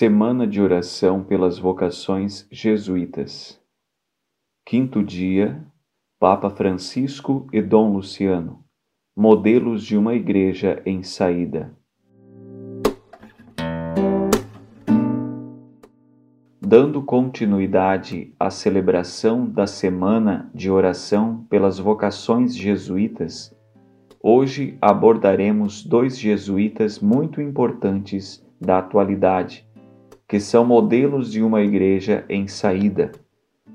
Semana de oração pelas vocações jesuítas. Quinto dia, Papa Francisco e Dom Luciano, modelos de uma igreja em saída. Dando continuidade à celebração da Semana de Oração pelas Vocações Jesuítas, hoje abordaremos dois jesuítas muito importantes da atualidade que são modelos de uma igreja em saída,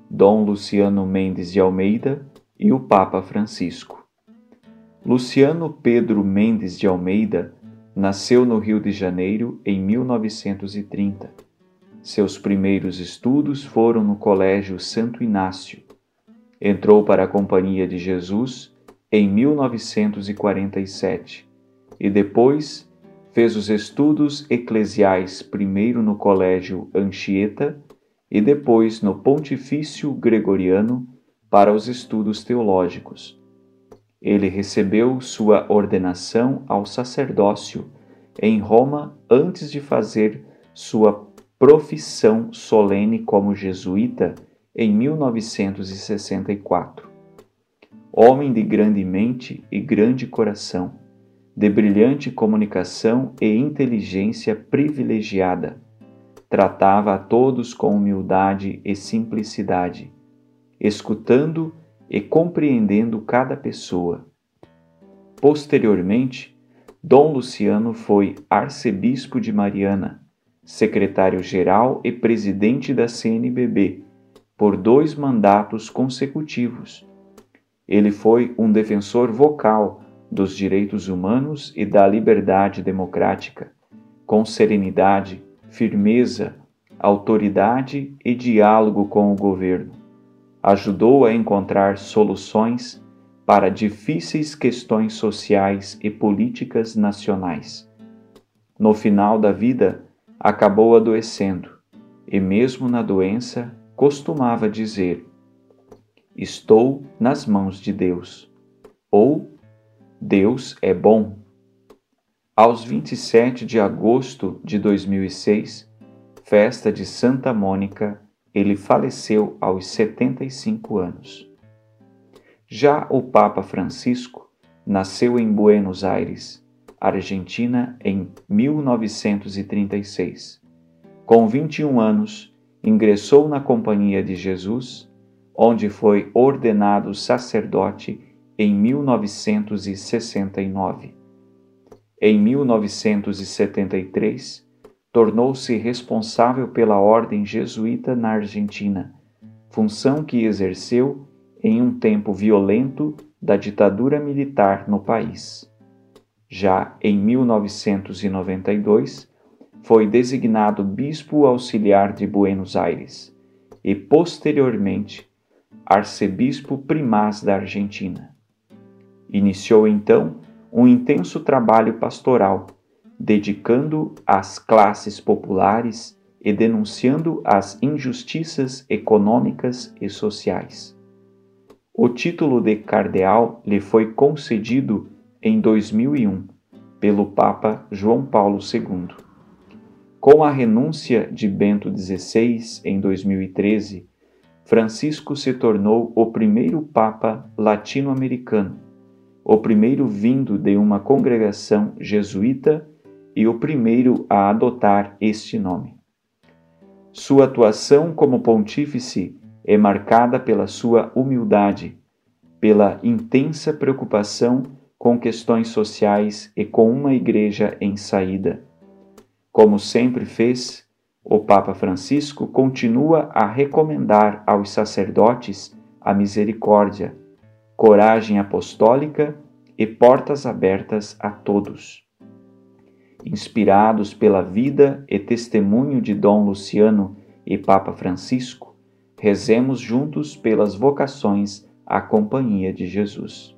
Dom Luciano Mendes de Almeida e o Papa Francisco. Luciano Pedro Mendes de Almeida nasceu no Rio de Janeiro em 1930. Seus primeiros estudos foram no Colégio Santo Inácio. Entrou para a Companhia de Jesus em 1947 e depois Fez os estudos eclesiais primeiro no Colégio Anchieta e depois no Pontifício Gregoriano para os estudos teológicos. Ele recebeu sua ordenação ao sacerdócio em Roma antes de fazer sua profissão solene como jesuíta em 1964. Homem de grande mente e grande coração, de brilhante comunicação e inteligência privilegiada. Tratava a todos com humildade e simplicidade, escutando e compreendendo cada pessoa. Posteriormente, Dom Luciano foi arcebispo de Mariana, secretário-geral e presidente da CNBB por dois mandatos consecutivos. Ele foi um defensor vocal dos direitos humanos e da liberdade democrática, com serenidade, firmeza, autoridade e diálogo com o governo. Ajudou a encontrar soluções para difíceis questões sociais e políticas nacionais. No final da vida, acabou adoecendo e, mesmo na doença, costumava dizer: Estou nas mãos de Deus, ou Deus é bom. Aos 27 de agosto de 2006, festa de Santa Mônica, ele faleceu aos 75 anos. Já o Papa Francisco nasceu em Buenos Aires, Argentina, em 1936. Com 21 anos, ingressou na Companhia de Jesus, onde foi ordenado sacerdote em 1969. Em 1973, tornou-se responsável pela Ordem Jesuíta na Argentina, função que exerceu em um tempo violento da ditadura militar no país. Já em 1992, foi designado bispo auxiliar de Buenos Aires e, posteriormente, arcebispo primaz da Argentina. Iniciou então um intenso trabalho pastoral, dedicando às classes populares e denunciando as injustiças econômicas e sociais. O título de cardeal lhe foi concedido em 2001 pelo Papa João Paulo II. Com a renúncia de Bento XVI em 2013, Francisco se tornou o primeiro Papa latino-americano o primeiro vindo de uma congregação jesuíta e o primeiro a adotar este nome. Sua atuação como pontífice é marcada pela sua humildade, pela intensa preocupação com questões sociais e com uma igreja em saída. Como sempre fez, o Papa Francisco continua a recomendar aos sacerdotes a misericórdia coragem apostólica e portas abertas a todos. Inspirados pela vida e testemunho de Dom Luciano e Papa Francisco, rezemos juntos pelas vocações à Companhia de Jesus.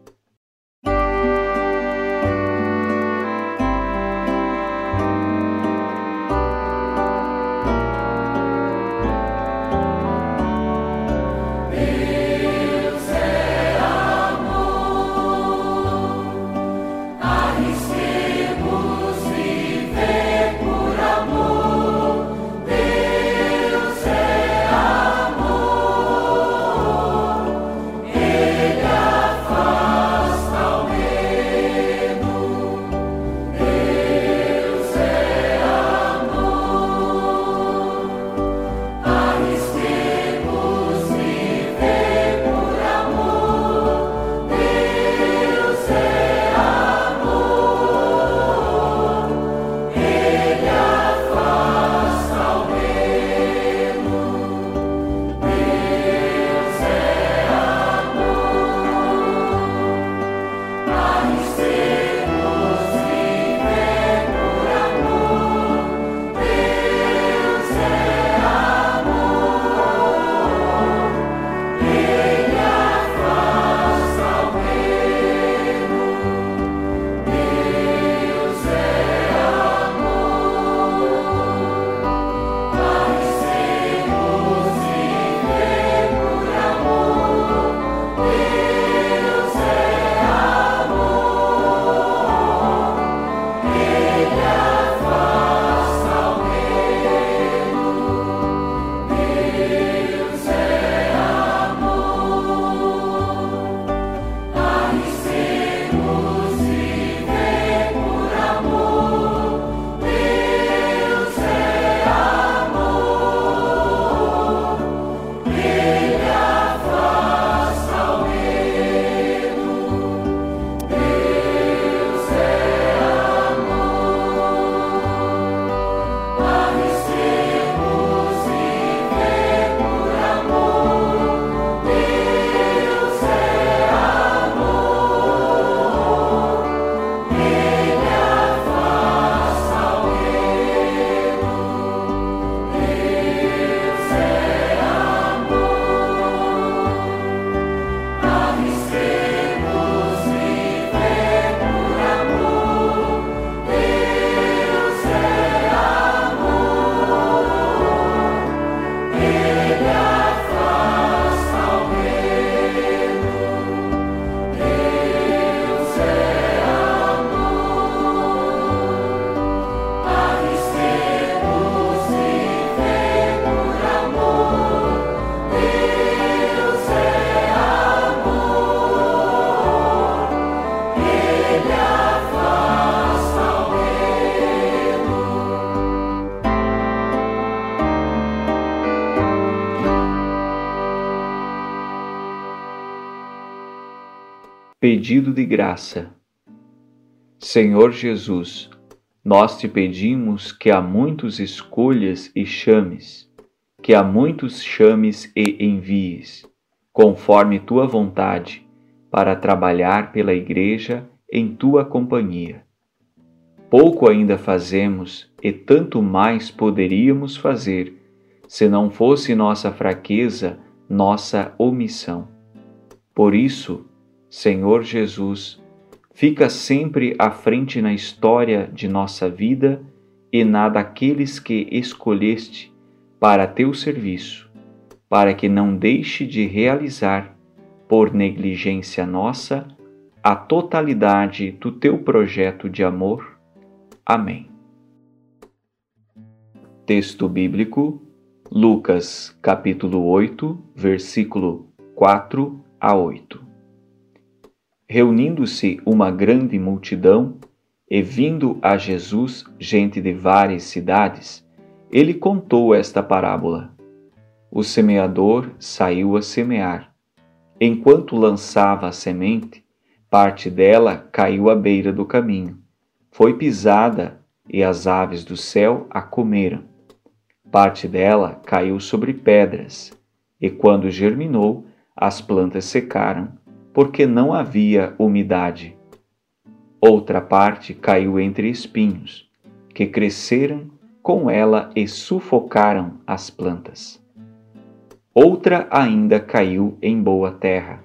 Pedido de graça. Senhor Jesus, nós te pedimos que a muitos escolhas e chames, que a muitos chames e envies, conforme tua vontade, para trabalhar pela Igreja em tua companhia. Pouco ainda fazemos e tanto mais poderíamos fazer se não fosse nossa fraqueza, nossa omissão. Por isso, Senhor Jesus, fica sempre à frente na história de nossa vida e na daqueles que escolheste para teu serviço, para que não deixe de realizar, por negligência nossa, a totalidade do teu projeto de amor. Amém. Texto bíblico Lucas capítulo 8, versículo 4 a 8. Reunindo-se uma grande multidão e vindo a Jesus gente de várias cidades, ele contou esta parábola. O semeador saiu a semear. Enquanto lançava a semente, parte dela caiu à beira do caminho. Foi pisada e as aves do céu a comeram. Parte dela caiu sobre pedras, e quando germinou, as plantas secaram, porque não havia umidade. Outra parte caiu entre espinhos, que cresceram com ela e sufocaram as plantas. Outra ainda caiu em boa terra,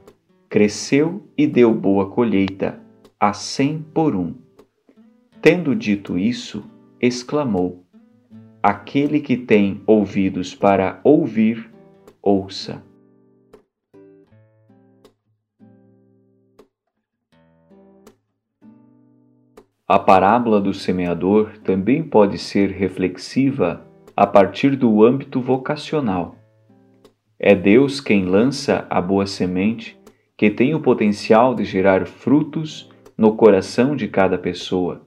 cresceu e deu boa colheita, a cem por um. Tendo dito isso, exclamou: Aquele que tem ouvidos para ouvir, ouça. A parábola do semeador também pode ser reflexiva a partir do âmbito vocacional. É Deus quem lança a boa semente que tem o potencial de gerar frutos no coração de cada pessoa.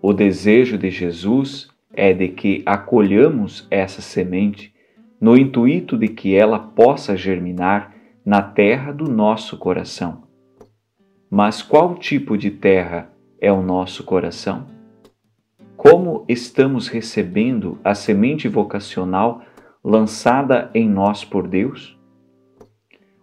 O desejo de Jesus é de que acolhamos essa semente no intuito de que ela possa germinar na terra do nosso coração. Mas qual tipo de terra é o nosso coração? Como estamos recebendo a semente vocacional lançada em nós por Deus?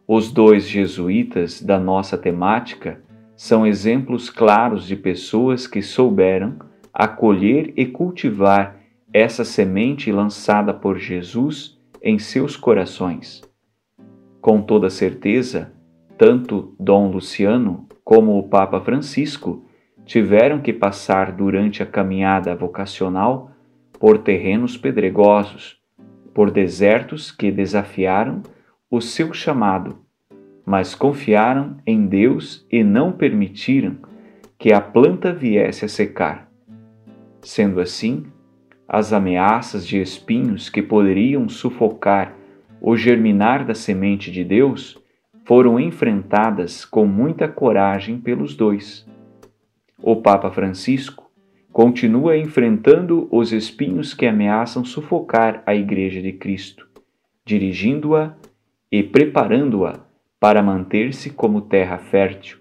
Os dois jesuítas da nossa temática são exemplos claros de pessoas que souberam acolher e cultivar essa semente lançada por Jesus em seus corações. Com toda certeza, tanto Dom Luciano como o Papa Francisco tiveram que passar durante a caminhada vocacional por terrenos pedregosos, por desertos que desafiaram o seu chamado, mas confiaram em Deus e não permitiram que a planta viesse a secar. Sendo assim, as ameaças de espinhos que poderiam sufocar o germinar da semente de Deus foram enfrentadas com muita coragem pelos dois. O Papa Francisco continua enfrentando os espinhos que ameaçam sufocar a Igreja de Cristo, dirigindo-a e preparando-a para manter-se como terra fértil,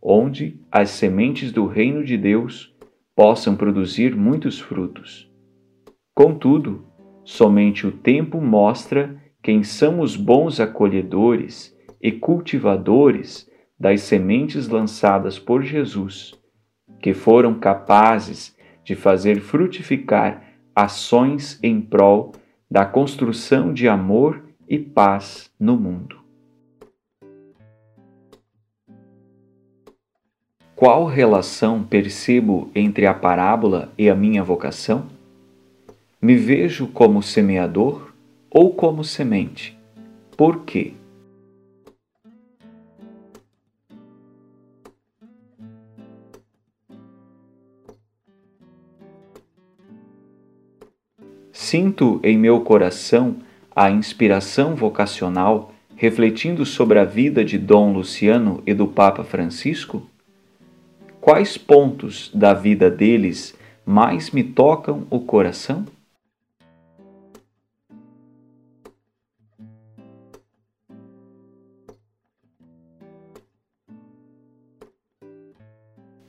onde as sementes do reino de Deus possam produzir muitos frutos. Contudo, somente o tempo mostra quem são os bons acolhedores e cultivadores das sementes lançadas por Jesus, que foram capazes de fazer frutificar ações em prol da construção de amor e paz no mundo. Qual relação percebo entre a parábola e a minha vocação? Me vejo como semeador ou como semente? Por quê? Sinto em meu coração a inspiração vocacional refletindo sobre a vida de Dom Luciano e do Papa Francisco? quais pontos da vida deles mais me tocam o coração?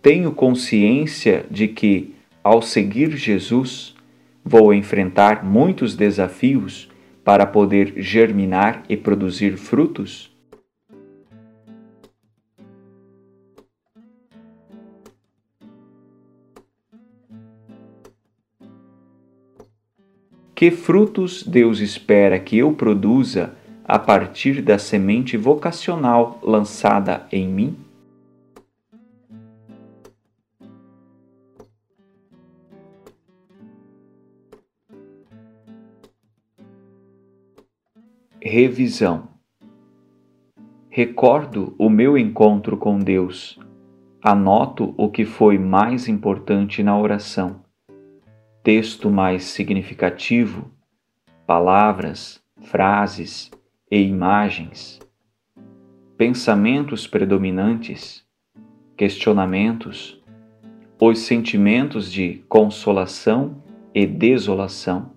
tenho consciência de que, ao seguir Jesus, vou enfrentar muitos desafios para poder germinar e produzir frutos? Que frutos Deus espera que eu produza a partir da semente vocacional lançada em mim? Revisão. Recordo o meu encontro com Deus. Anoto o que foi mais importante na oração. Texto mais significativo, palavras, frases e imagens, pensamentos predominantes, questionamentos, os sentimentos de consolação e desolação,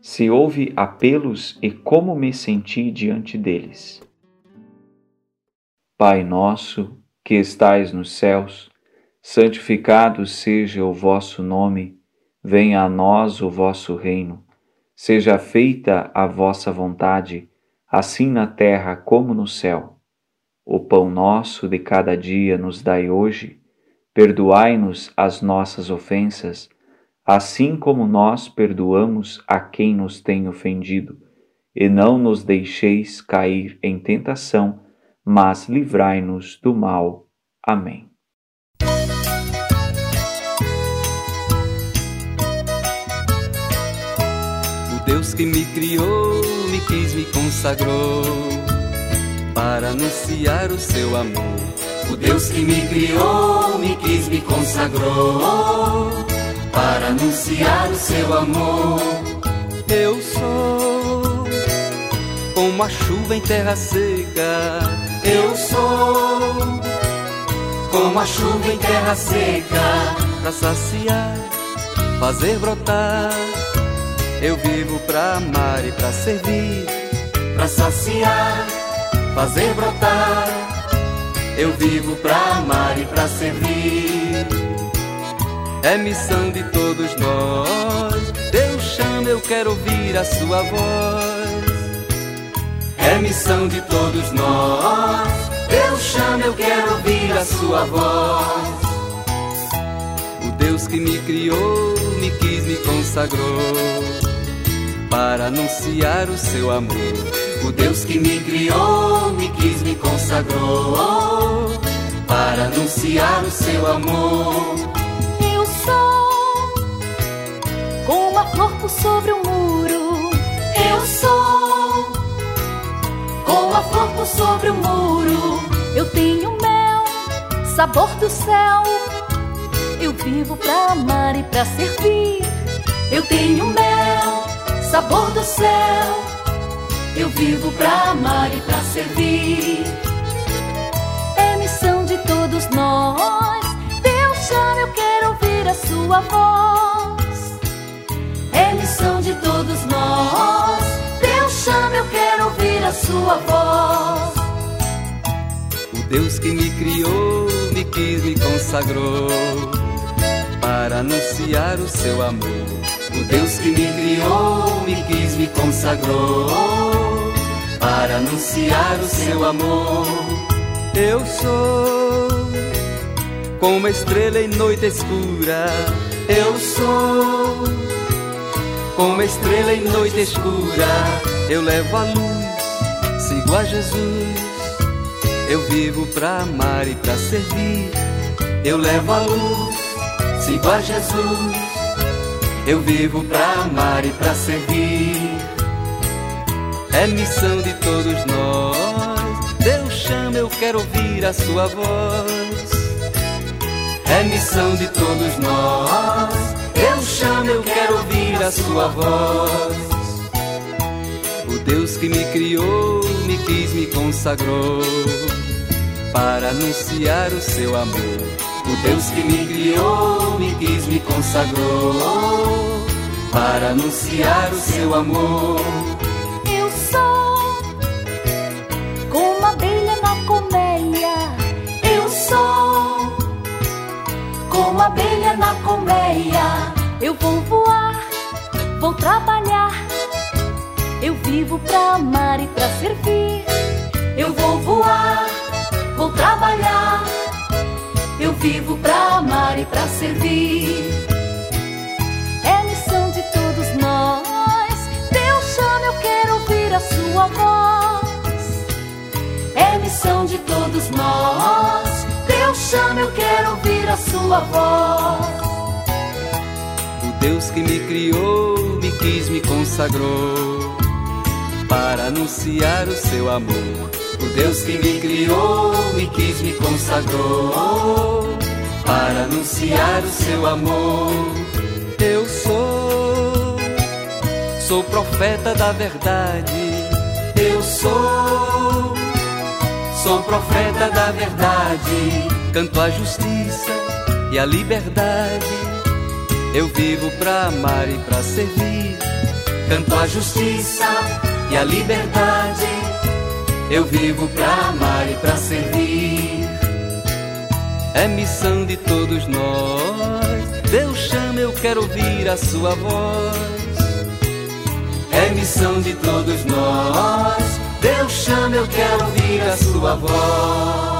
se houve apelos e como me senti diante deles. Pai nosso, que estais nos céus, santificado seja o vosso nome Venha a nós o vosso reino. Seja feita a vossa vontade, assim na terra como no céu. O pão nosso de cada dia nos dai hoje. Perdoai-nos as nossas ofensas, assim como nós perdoamos a quem nos tem ofendido. E não nos deixeis cair em tentação, mas livrai-nos do mal. Amém. Deus que me criou, me quis, me consagrou para anunciar o seu amor. O Deus que me criou, me quis, me consagrou para anunciar o seu amor. Eu sou como a chuva em terra seca. Eu sou como a chuva em terra seca para saciar, fazer brotar eu vivo pra amar e pra servir, pra saciar, fazer brotar. Eu vivo pra amar e pra servir. É missão de todos nós. Deus chama, eu quero ouvir a sua voz. É missão de todos nós. Deus chama, eu quero ouvir a sua voz. O Deus que me criou, me quis, me consagrou para anunciar o seu amor. O Deus que me criou, me quis, me consagrou para anunciar o seu amor. Sou como a flor por sobre o muro. Eu sou como a flor por sobre o muro. Eu tenho mel, sabor do céu. Eu vivo pra amar e pra servir. Eu tenho mel sabor do céu. Eu vivo pra amar e pra servir. É missão de todos nós. Deus chama, eu quero ouvir a sua voz. É missão de todos nós. Deus chama, eu quero ouvir a sua voz. O Deus que me criou, me quis, me consagrou para anunciar o seu amor o Deus que me criou, me quis, me consagrou para anunciar o seu amor. Eu sou como uma estrela em noite escura. Eu sou como uma estrela em noite escura. Eu levo a luz, sigo a Jesus. Eu vivo pra amar e pra servir. Eu levo a luz, sigo a Jesus. Eu vivo pra amar e pra servir. É missão de todos nós. Deus chama, eu quero ouvir a sua voz. É missão de todos nós. Deus chama, eu quero ouvir a sua voz. O Deus que me criou, me quis, me consagrou para anunciar o seu amor. O Deus que me criou, me quis, me consagrou para anunciar o seu amor. Abelha na colmeia. Eu vou voar, vou trabalhar. Eu vivo pra amar e pra servir. Eu vou voar, vou trabalhar. Eu vivo pra amar e pra servir. É missão de todos nós. Deus chama, eu quero ouvir a sua voz. É missão de todos nós. Deus chama, eu quero ouvir a sua voz. O Deus que me criou, me quis, me consagrou para anunciar o seu amor. O Deus que me criou, me quis, me consagrou para anunciar o seu amor. Eu sou, sou profeta da verdade. Eu sou, sou profeta da verdade. Canto a justiça e a liberdade. Eu vivo pra amar e pra servir. Canto a justiça e a liberdade. Eu vivo pra amar e pra servir. É missão de todos nós. Deus chama, eu quero ouvir a sua voz. É missão de todos nós. Deus chama, eu quero ouvir a sua voz.